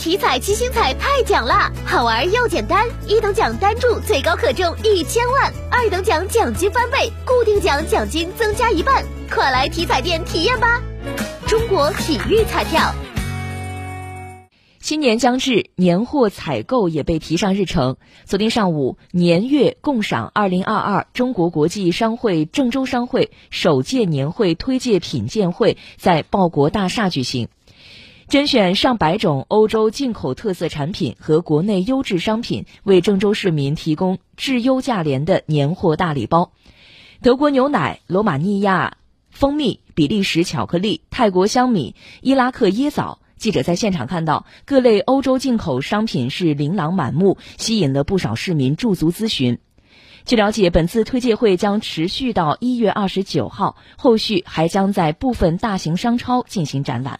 体彩七星彩太奖啦，好玩又简单，一等奖单注最高可中一千万，二等奖奖金翻倍，固定奖奖金增加一半，快来体彩店体验吧！中国体育彩票。新年将至，年货采购也被提上日程。昨天上午，年月共赏二零二二中国国际商会郑州商会首届年会推介品鉴会在报国大厦举行。甄选上百种欧洲进口特色产品和国内优质商品，为郑州市民提供质优价廉的年货大礼包。德国牛奶、罗马尼亚蜂蜜、比利时巧克力、泰国香米、伊拉克椰枣。记者在现场看到，各类欧洲进口商品是琳琅满目，吸引了不少市民驻足咨询。据了解，本次推介会将持续到一月二十九号，后续还将在部分大型商超进行展览。